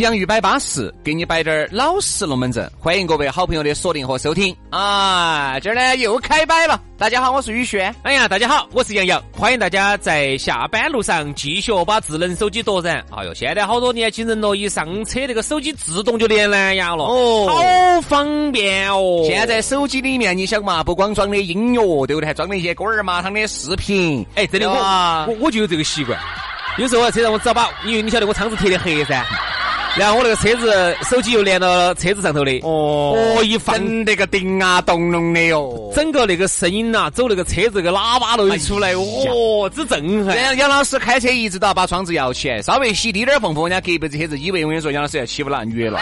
洋芋摆巴适，给你摆点儿老实龙门阵。欢迎各位好朋友的锁定和收听啊！今儿呢又开摆了。大家好，我是宇轩。哎呀，大家好，我是杨洋。欢迎大家在下班路上继续把智能手机夺燃。哎呦，现在好多年轻人咯，一上车那个手机自动就连蓝牙了，哦，好方便哦。现在手机里面你想嘛，不光装的音乐，对不对？还装了一些锅儿麻汤的视频。哎，真的，我我我就有这个习惯。有时候我车上我只要把，因为你晓得我窗子贴的黑噻。然后我那个车子手机又连到车子上头的，哦，哦一放。那个叮啊咚咚的哟，整个那个声音呐，走那个车子个喇叭都一出来，哦，之震撼。杨杨老师开车一直都要把窗子摇起来，稍微吸低点缝缝，人家隔壁子车子以为我跟你说杨老师要欺负那女的了。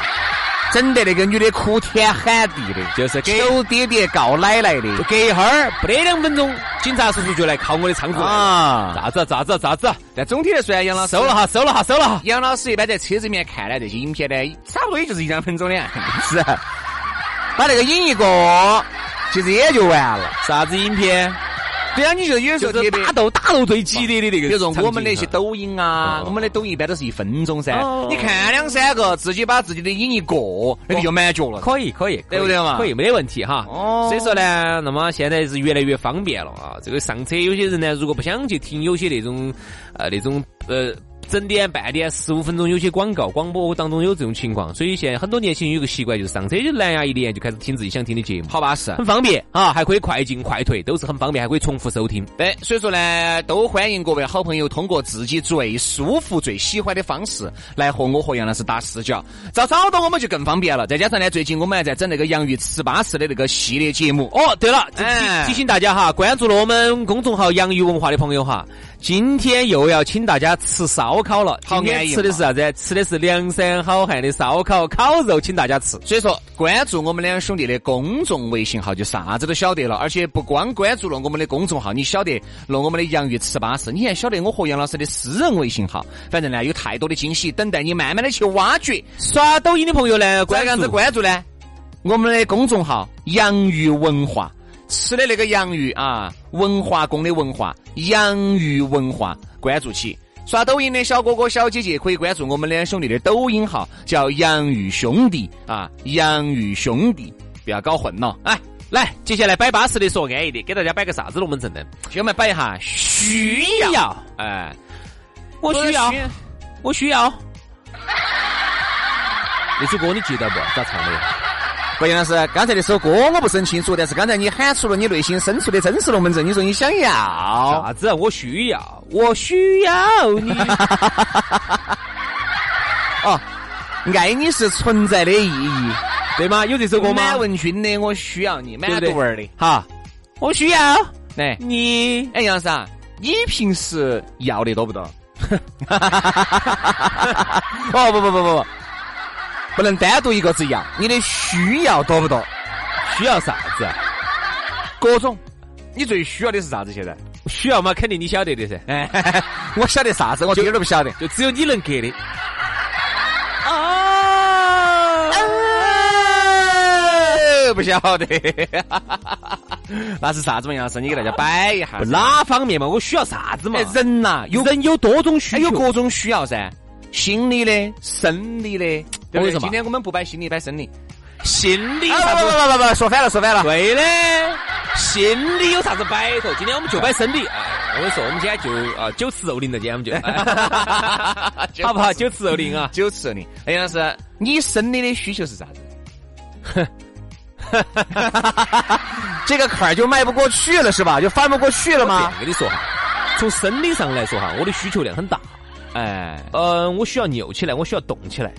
整得那个女的哭天喊地的，就是求爹爹告奶奶的。隔一会儿不得两分钟，警察叔叔就来敲我的窗子啊！咋子咋子咋子？但总体来说，杨老师收了哈，收了哈，收了哈。杨老师一般在车子里面看呢这些影片呢，差不多也就是一两分钟的，是把那个影一过，其实也就完了。啥子影片？对啊，你就有时候特别打斗打斗最激烈的那个，比如说我们那些抖音啊，我们的抖音一般都是一分钟噻。你看两三个，自己把自己的瘾一过，那个就满脚了。可以可以，对不对嘛？可以，没得问题哈。所以说呢，那么现在是越来越方便了啊。这个上车有些人呢，如果不想去听有些那种呃那种呃。整点半点十五分钟，有些广告广播当中有这种情况，所以现在很多年轻人有个习惯，就是上车就蓝牙一连就开始听自己想听的节目，好巴适，很方便啊，还可以快进快退，都是很方便，还可以重复收听。对，所以说呢，都欢迎各位好朋友通过自己最舒服、最喜欢的方式来和我和杨老师打视角，找找到我们就更方便了。再加上呢，最近我们还在整那个洋芋吃巴适的那个系列节目。哦，对了，提提醒大家哈，关注了我们公众号“洋芋文化”的朋友哈。今天又要请大家吃烧烤了，今天吃的是啥子？吃的是梁山好汉的烧烤烤肉，请大家吃。所以说，关注我们两兄弟的公众微信号，就啥子都晓得了。而且不光关注了我们的公众号，你晓得了我们的洋芋吃巴适，你还晓得我和杨老师的私人微信号。反正呢，有太多的惊喜等待你慢慢的去挖掘。刷抖音的朋友呢，关样子关注呢，我们的公众号洋芋文化。吃的那个洋芋啊，文化宫的文化，洋芋文化，关注起。刷抖音的小哥哥小姐姐可以关注我们两兄弟的抖音号，叫洋芋兄弟啊，洋芋兄弟，不要搞混了。哎，来，接下来摆巴适的说安逸的，给大家摆个啥子龙门阵呢？先我们摆一下需要，哎，我需要，我需要。那首歌你记得不？咋唱的？关键老师，刚才那首歌我不是很清楚，但是刚才你喊出了你内心深处的真实龙门阵。你说你想要啥子？我需要，我需要你。哦，爱你是存在的意义，对吗？有这首歌吗？满文军的《我需要你》，满读味的。哈，我需要来你。哎，杨老师啊，你平时要的多不多？哦不不不不不。不能单独一个字要，你的需要多不多？需要啥子？各种。你最需要的是啥子？现在需要嘛？肯定你晓得的噻。哎，我晓得啥子？我一点都不晓得，就只有你能给的。啊！不晓得。那是啥子嘛？杨老师，你给大家摆一下。哪方面嘛？我需要啥子嘛？人呐，有人有多种需求，有各种需要噻。心理的、生理的，对不对？今天我们不摆心理，摆生理。心理啥子？不不不不，说反了，说反了。对的，心理有啥子摆头？今天我们就摆生理。哎，我跟你说，我们今天就啊，酒池肉林的，今天我们就，好不好？酒池肉林啊，酒池肉林。哎，杨老师，你生理的需求是啥子？这个坎儿就迈不过去了，是吧？就翻不过去了吗？跟你说哈，从生理上来说哈，我的需求量很大。哎，呃，我需要扭起来，我需要动起来，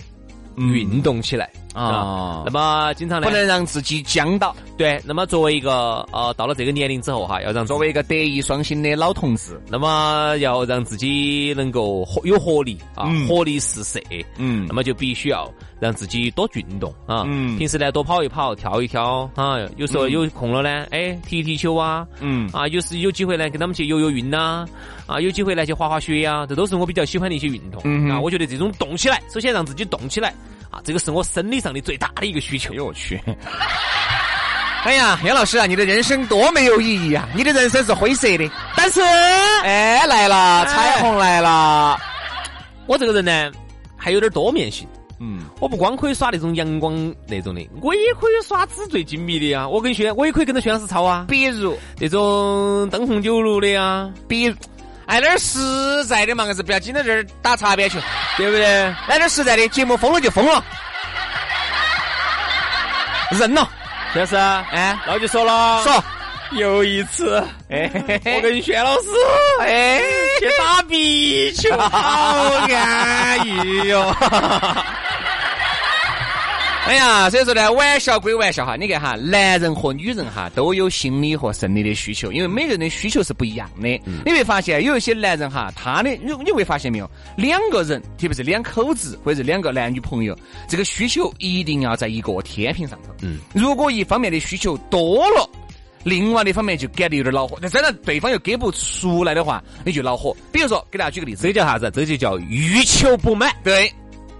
运动起来。啊啊。那么经常呢不，能让自己僵到。对，那么作为一个呃到了这个年龄之后哈，要让作为一个德艺双馨的老同志，那么要让自己能够活有活力啊，嗯活力四射。嗯那么就必须要让自己多运动啊，嗯平时呢多跑一跑、跳一跳啊，有时候有空了呢，哎踢踢球啊，嗯啊，有时有机会呢跟他们去游游泳呐，啊，有机会呢去滑滑雪呀，这都是我比较喜欢的一些运动。嗯啊，我觉得这种动起来，首先让自己动起来啊，这个是我生理上的最大的一个需求。哎呦我去！哎呀，杨老师啊，你的人生多没有意义啊！你的人生是灰色的。但是哎，来了，彩虹来了。我这个人呢，还有点多面性。嗯，我不光可以耍那种阳光那种的，我也可以耍纸醉金迷的呀。我跟薛，我也可以跟着薛老师操啊。比如，那种灯红酒绿的呀，比如，哎，点儿实在的嘛，硬是不要紧到这儿打擦边球，对不对？来点实在的，节目封了就封了，认了。薛老师，哎，那我就说了，说，有一次，哎，我跟薛老师哎，去打壁球，好安逸哟。哎呀，所以说呢，玩笑归玩笑哈，你看哈，男人和女人哈都有心理和生理的需求，因为每个人的需求是不一样的。你会发现有一些男人哈，他的你你会发现没有，两个人，特别是两口子或者是两个男女朋友，这个需求一定要在一个天平上头。嗯，如果一方面的需求多了。另外的一方面就感觉有点恼火，那真的对方又给不出来的话，你就恼火。比如说，给大家举个例子，这叫啥子？这就叫欲求不满。对，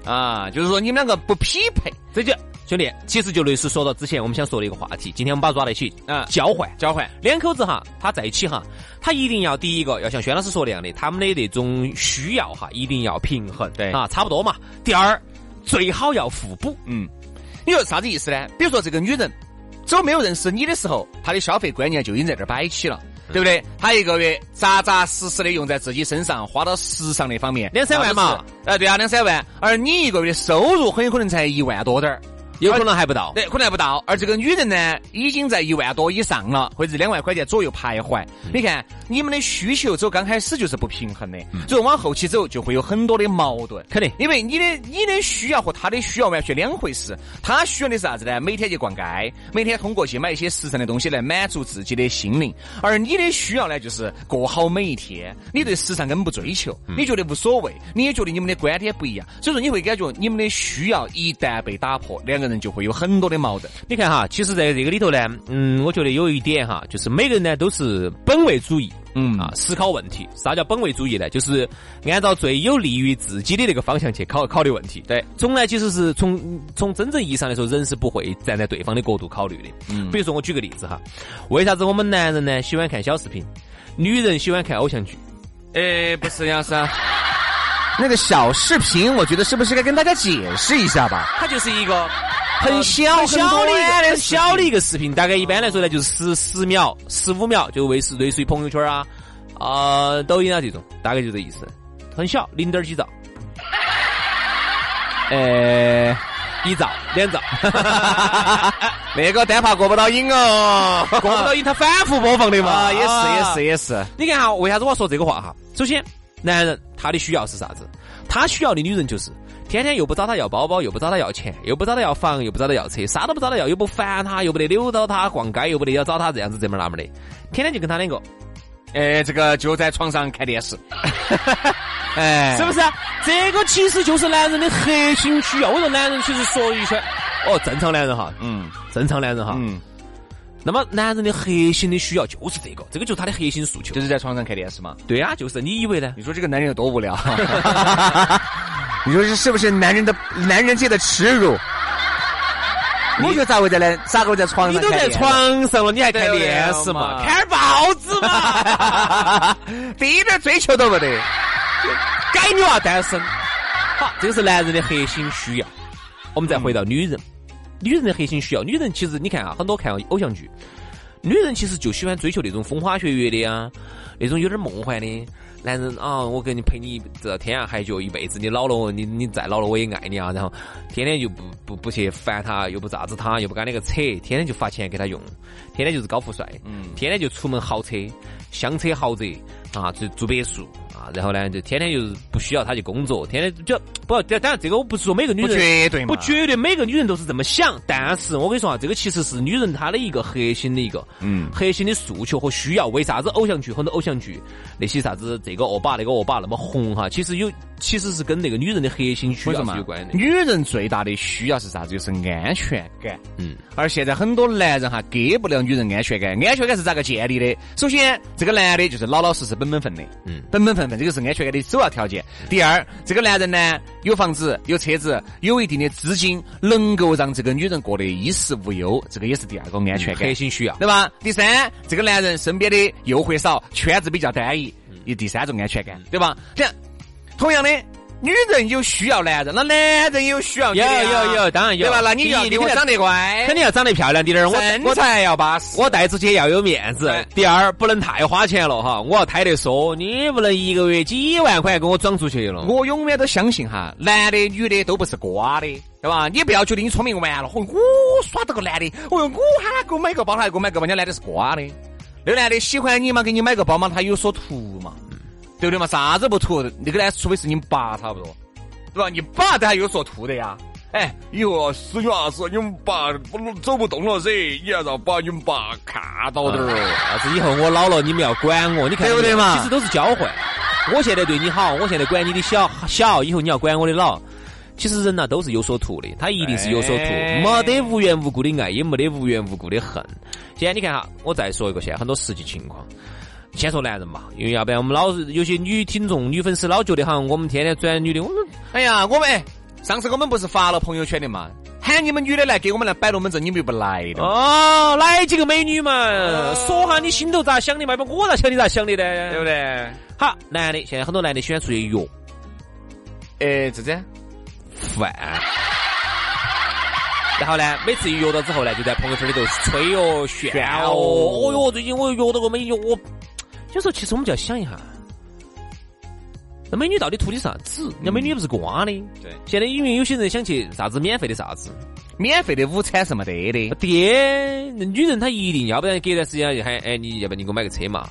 啊，就是说你们两个不匹配，这就兄弟，其实就类似说到之前我们想说的一个话题。今天我们把它抓在一起，啊交换。交换。两口子哈，他在一起哈，他一定要第一个要像轩老师说那样的，他们的那种需要哈，一定要平衡，对啊，差不多嘛。第二，最好要互补，嗯，你说啥子意思呢？比如说这个女人，走没有认识你的时候，她的消费观念就已经在这儿摆起了，对不对？他一个月扎扎实实的用在自己身上，花到时尚那方面，两三万嘛。哎，对啊，两三万。而你一个月的收入很有可能才一万多点儿。有可能还不到。对，可能还不到。而这个女人呢，已经在一万多以上了，或者两万块钱左右徘徊。你看，你们的需求走刚开始就是不平衡的，所以往后期走就会有很多的矛盾。肯定因为你的你的需要和他的需要完全两回事。他需要的是啥子呢？每天去逛街，每天通过去买一些时尚的东西来满足自己的心灵。而你的需要呢，就是过好每一天。你对时尚根本不追求，你觉得无所谓，你也觉得你们的观点不一样，所以说你会感觉你们的需要一旦被打破，两个人就会有很多的矛盾。你看哈，其实在这个里头呢，嗯，我觉得有一点哈，就是每个人呢都是本位主义。嗯啊，思考问题，啥叫本位主义呢？就是按照最有利于自己的那个方向去考考虑问题。对，从来其实是从从真正意义上来说，人是不会站在对方的角度考虑的。嗯，比如说我举个例子哈，为啥子我们男人呢喜欢看小视频，女人喜欢看偶像剧？哎，不是杨老师，那个小视频，我觉得是不是该跟大家解释一下吧？它就是一个很小很小的小的一个视频，大概一般来说呢，就是十十秒、十五秒，就类似类似于朋友圈啊、啊、抖音啊这种，大概就这意思。很小，零点几兆，呃，一兆、两兆，那个单怕过不到瘾哦，过不到瘾，它反复播放的嘛。啊，也是也是也是，你看哈，为啥子我要说这个话哈？首先，男人他的需要是啥子？他需要的女人就是天天又不找他要包包，又不找他要钱，又不找他要房，又不找他要车，啥都不找他要，又不烦他，又不得扭到他逛街，又不得要找他这样子这么那么的，天天就跟他两个，哎，这个就在床上看电视，哎，是不是？这个其实就是男人的核心需要。我说男人其实说一圈，哦，正常男人哈，嗯正常男人哈。嗯，那么男人的核心的需要就是这个，这个就是他的核心诉求。就是在床上看电视嘛。对呀、就是你以为呢？你说这个男人有多无聊？你说这是不是男人的男人界的耻辱？你就咋会在那咋个会在床上你都在？床上了，你还看电视嘛？看报纸嘛？一点追求都不得。该女娃单身。好，这个是男人的核心需要。我们再回到女人，女人的核心需要，女人其实你看啊，很多看偶像剧，女人其实就喜欢追求那种风花雪月的呀，那种有点梦幻的。男人啊，我跟你陪你这天涯海角一辈子，你老了，你你再老了我也爱你啊。然后天天就不不不去烦他，又不咋子他，又不跟那个扯，天天就发钱给他用，天天就是高富帅，嗯天天就出门豪车，香车豪宅啊，住住别墅啊，然后呢就天天就是不需要她去工作，天天就不，当然这个我不是说每个女不人绝对嘛不绝对每个女人都是这么想，但是我跟你说啊，这个其实是女人她的一个核心的一个嗯核心的诉求和需要。为啥子偶像剧很多偶像剧那些啥子这个恶霸那个恶霸那么红哈？其实有其实是跟那个女人的核心需要是有关的。女人最大的需要是啥子？就是安全感。嗯，而现在很多男人哈给不了女人安全感，安全感是咋个建立的？首先，这个男的就是老老实实、本本分的，嗯本本分分，这个是安全感的首要条件。第二，这个男人呢有房子、有车子、有一定的资金，能够让这个女人过得衣食无忧，这个也是第二个安全感核。心需要。对吧？第三，这个男人身边的诱惑少，圈子比较单一，有第三种安全感，对吧？这样，同样的，女人有需要男人，那男人也有需要女有有有，当然有，对吧？那你一肯定给我长得乖，肯定要长得漂亮点儿，我身我材要巴适。我带出去要有面子。第二，不能太花钱了哈，我要抬得说，你不能一个月几万块给我装出去了。我永远都相信哈，男的女的都不是瓜的，对吧？你不要觉得你聪明完了，嚯，我耍到个男的，哦哟，我喊他给我买个包，他还给我买个包，人家男的是瓜的。那个男的喜欢你嘛，给你买个包嘛，他有所图嘛，对不对嘛？啥子不图？那个呢，除非是你爸差不多，对吧？你爸都还有所图的呀。哎，以后啊死女儿子，你们爸不走不动了噻，你要让把你们爸看到点儿。啥子以后我老了你们要管我，你看对不对嘛其实都是交换。我现在对你好，我现在管你的小小，以后你要管我的老。其实人呐都是有所图的，他一定是有所图，哎没得无缘无故的爱，也没得无缘无故的恨。现在你看哈，我再说一个现在很多实际情况。先说男人嘛，因为要不然我们老是有些女听众、女粉丝老觉得好像我们天天转女的，我们哎呀，我们哎上次我们不是发了朋友圈的嘛，喊你们女的来给我们来摆龙门阵，你们又不来的。哦，来几个美女嘛，说下你心头咋想的嘛，不我咋晓得你咋想的呢？对不对？好，男的现在很多男的喜欢出去约哎，这这，饭，然后呢，每次一约到之后呢，就在朋友圈里头吹哦、炫哦，哦哟，最近我又约到个美女，我有时候其实我们就要想一下，那美女到底图的啥子？人家美女也不是瓜的。对，现在因为有些人想去啥子免费的啥子，免费的午餐是没得的。爹，那女人她一定要不然隔段时间就喊，哎，你要不你给我买个车嘛？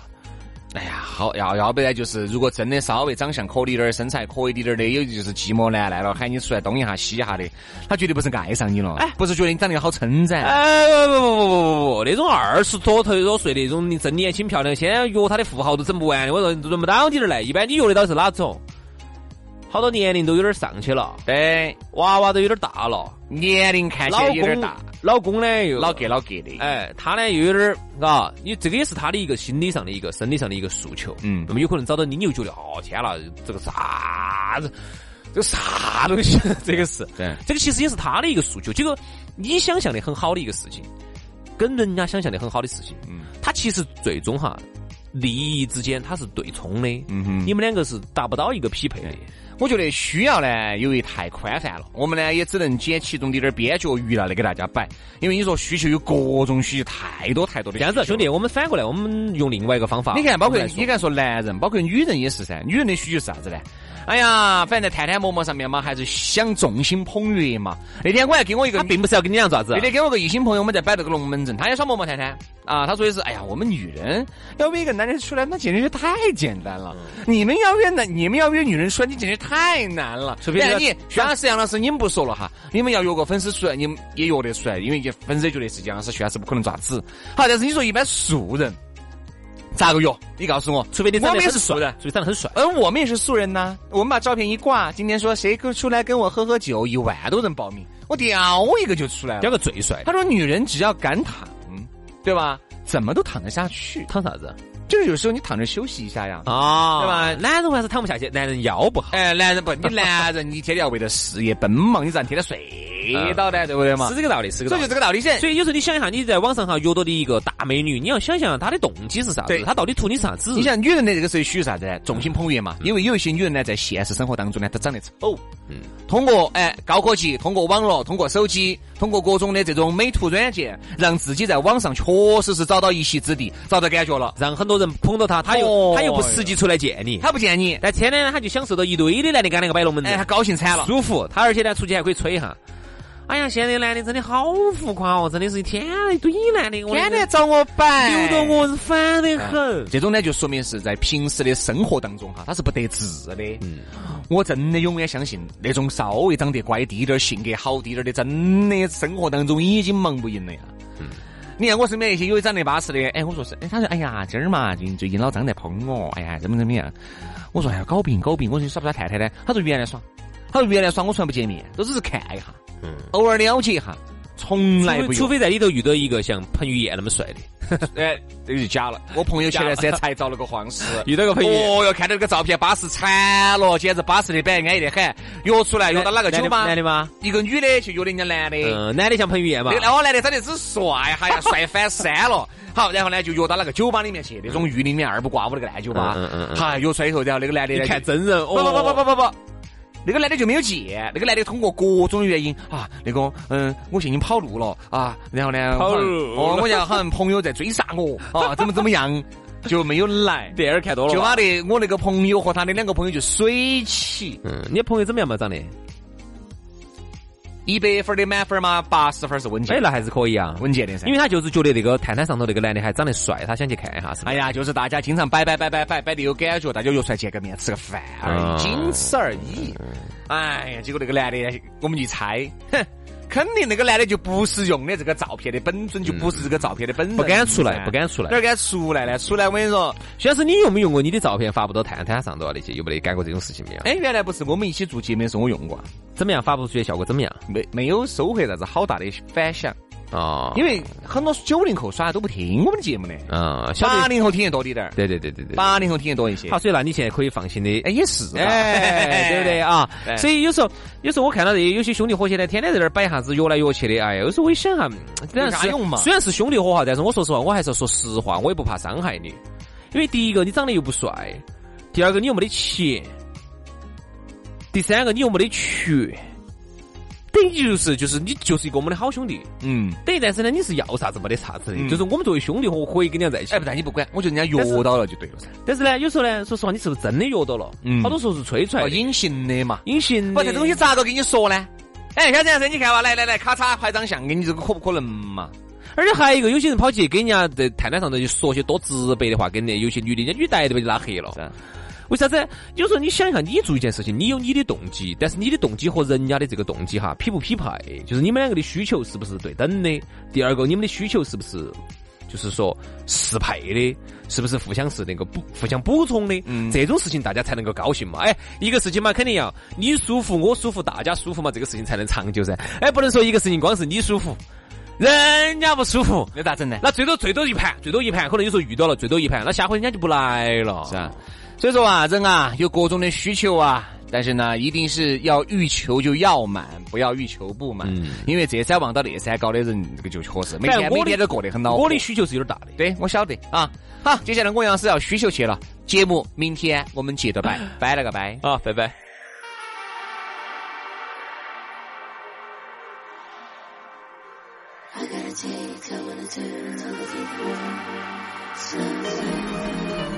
哎呀，好要要不然就是，如果真的稍微长相可以点儿、身材可以点儿的，有就是寂寞难耐了，喊你出来东一下西一下的，他绝对不是爱上你了，哎，不是觉得你长得好称赞。哎，不不不不不不，那种二十多头多岁那种你真年轻漂亮，现在约他的富豪都整不完的，我说轮不到你这儿来。一般你约得到是哪种？好多年龄都有点上去了，对，娃娃都有点大了，年龄看起来有点大，老公呢又老给老给的。哎，他呢又有点儿，嘎，你这个也是他的一个心理上的一个、生理上的一个诉求。嗯。那么有可能找到你，你又觉得哦天了，这个啥子，这个啥东西，这个是，对。这个其实也是他的一个诉求。结果你想象的很好的一个事情，跟人家想象的很好的事情，嗯。他其实最终哈利益之间他是对冲的，嗯哼。你们两个是达不到一个匹配的。我觉得需要呢，由于太宽泛了，我们呢也只能捡其中的点儿边角余料来给大家摆。因为你说需求有各种需求，太多太多的。这样子啊，兄弟，我们反过来，我们用另外一个方法。你看，包括你看说男人，包括女人也是噻。女人的需求是啥子呢？哎呀，反正在探探陌陌上面嘛，还是想众星捧月嘛。那天我还给我一个他并不是要跟你俩咋子那，天给我个异性朋友，我们在摆这个龙门阵，他也耍陌陌探探啊。他说的是，哎呀，我们女人要约一个男人出来，那简直是太简单了。你们要约男，你们要约女人出来，你简直太难了。除非你薛老师、杨老师，你们不说了哈，你们要约个粉丝出来，你们也约得出来，因为粉丝觉得是杨老师、薛老师不可能爪子。好，但是你说一般素人咋个约？你告诉我，除非你长我们也得很帅是素人，除非长得很帅。而我们也是素人呐，我们把照片一挂，今天说谁跟出来跟我喝喝酒，一万多人报名，我叼一个就出来了，叼。个最帅，他说女人只要敢躺，对吧？怎么都躺得下去。躺啥子就是有时候你躺着休息一下呀。啊对吧男人还是躺不下去，男人腰不好。哎，男人不，你男人你天天要为了事业奔忙，你咋天天睡到呢？对不对嘛是？这个道理，是这个道理所以就。这个道理噻。所以有时候你想一下，你在网上哈约到的一个大美女，你要想想她的动机是啥子对，她到底图你啥子？你想女人的这个时候需要啥子呢？众星捧月嘛。因为有一些女人呢，在现实生活当中呢，她长得丑，嗯通过哎高科技，通过网络，通过手机，通过各种的这种美图软件，让自己在网上确实是找到一席之地，找到感觉了。让很多人捧到他，他又哦她又不实际出来见你，他不见你，但天天呢，他就享受到一堆的男的跟那个摆龙门哎，他，高兴惨了。舒服。他而且呢，出去还可以吹一下。哎呀，现在男的真的好浮夸哦，真的是一天一堆男的，天天找我摆，扭得我是烦得很。这种呢，就说明是在平时的生活当中哈，他是不得志的。嗯，我真的永远相信那种稍微长得乖滴点儿、性格好滴点儿的，真的生活当中已经忙不赢了呀。嗯，你看我身边一些有长得巴适的，哎，我说是，哎，他说，哎呀，今儿嘛，最近最近老张在捧我，哎呀，怎么怎么样？我说，哎呀，搞病搞病！我说你耍不耍太太呢？他说原来耍，他说原来耍我从来不见面，都只是看一下。嗯，偶尔了解一下，从来不除非在里头遇到一个像彭于晏那么帅的，哎，这就假了。我朋友前段时间才找了个黄师，遇到个朋友，哦哟，看到那个照片巴适惨了，简直巴适的板，安逸的很。约出来约到哪个酒吧？男的吗？一个女的去约的人家男的，嗯，男的像彭于晏嘛？那个男的长得只帅，哈呀，帅翻山了。好，然后呢就约到那个酒吧里面去，那种玉林面二不挂五那个烂酒吧。嗯嗯嗯。好，约出来以后，然后那个男的看真人，不不不不不不。那个男的就没有见，那个男的通过各种原因啊，那个嗯，我现已经跑路了啊，然后呢，跑路，哦，我就好像朋友在追杀我啊，怎么怎么样，就没有来。电影看多了，就把那我那个朋友和他的两个朋友就水起。嗯，你朋友怎么样嘛？长得？一百分的满分嘛，八十分是稳健。哎，那还是可以啊，稳健的噻。因为他就是觉得那个探探上头那个男的还长得帅，他想去看一下。哎呀，就是大家经常摆摆摆摆摆摆的有感觉，大家约出来见个面吃个饭而已，仅此而已。哎呀，结果那个男的，我们一猜，哼。肯定那个男的就不是用的这个照片的本尊，就不是这个照片的本人，不敢出来，不敢出来，哪敢出来呢？出来我跟你说，徐老师，你用没用过你的照片发布到探探上头啊？那些有没得干过这种事情没有？哎，原来不是我们一起做节目的时候我用过，怎么样？发布出去效果怎么样？没没有收获啥子好大的反响。哦，因为很多九零后耍的都不听我们的节目的，嗯，八零后听得多滴点儿，对对对对对，八零后听得多一些。好，所以那你现在可以放心的，哎，也是，哎，对不对？啊？所以有时候，有时候我看到这些有些兄弟伙现在天天在那儿摆啥子约来约去的，哎，有时候我一想哈，虽然是虽然是兄弟伙哈，但是我说实话，我还是要说实话，我也不怕伤害你，因为第一个你长得又不帅，第二个你又没得钱，第三个你又没得权。等于就是就是你就是一个我们的好兄弟，嗯，等于但是呢你是要啥子没得啥子的，就是我们作为兄弟伙可以跟人家在一起。哎，不但你不管，我觉得人家约到了就对了噻。但是呢，有时候呢，说实话，你是不是真的约到了？嗯，好多时候是吹出来的，隐形的嘛，隐形。不，这东西咋个跟你说呢？哎，小张，你看嘛，来来来，咔嚓拍张相给你，这个可不可能嘛？而且还有一个，有些人跑去跟人家在探探上头就说些多直白的话，跟那有些女的，人家女逮都被拉黑了。为啥子？有时候你想一下，你做一件事情，你有你的动机，但是你的动机和人家的这个动机哈匹不匹配？就是你们两个的需求是不是对等的？第二个，你们的需求是不是就是说适配的？是不是互相是那个补互相补充的？嗯，这种事情大家才能够高兴嘛？哎，一个事情嘛，肯定要你舒服，我舒服，大家舒服嘛，这个事情才能长久噻。哎，不能说一个事情光是你舒服，人家不舒服，那咋整呢？那最多最多一盘，最多一盘，可能有时候遇到了最多一盘，那下回人家就不来了，是啊。所以说啊，人啊有各种的需求啊，但是呢，一定是要欲求就要满，不要欲求不满。嗯，因为这山望到那山高的人，这个就确实每天每天都过得很恼火。我的需求是有点大的，对我晓得啊。好，接下来我杨是要需求去了，节目明天我们接着拜，拜了个拜啊，拜拜。take, I wanna turn all the things. Something.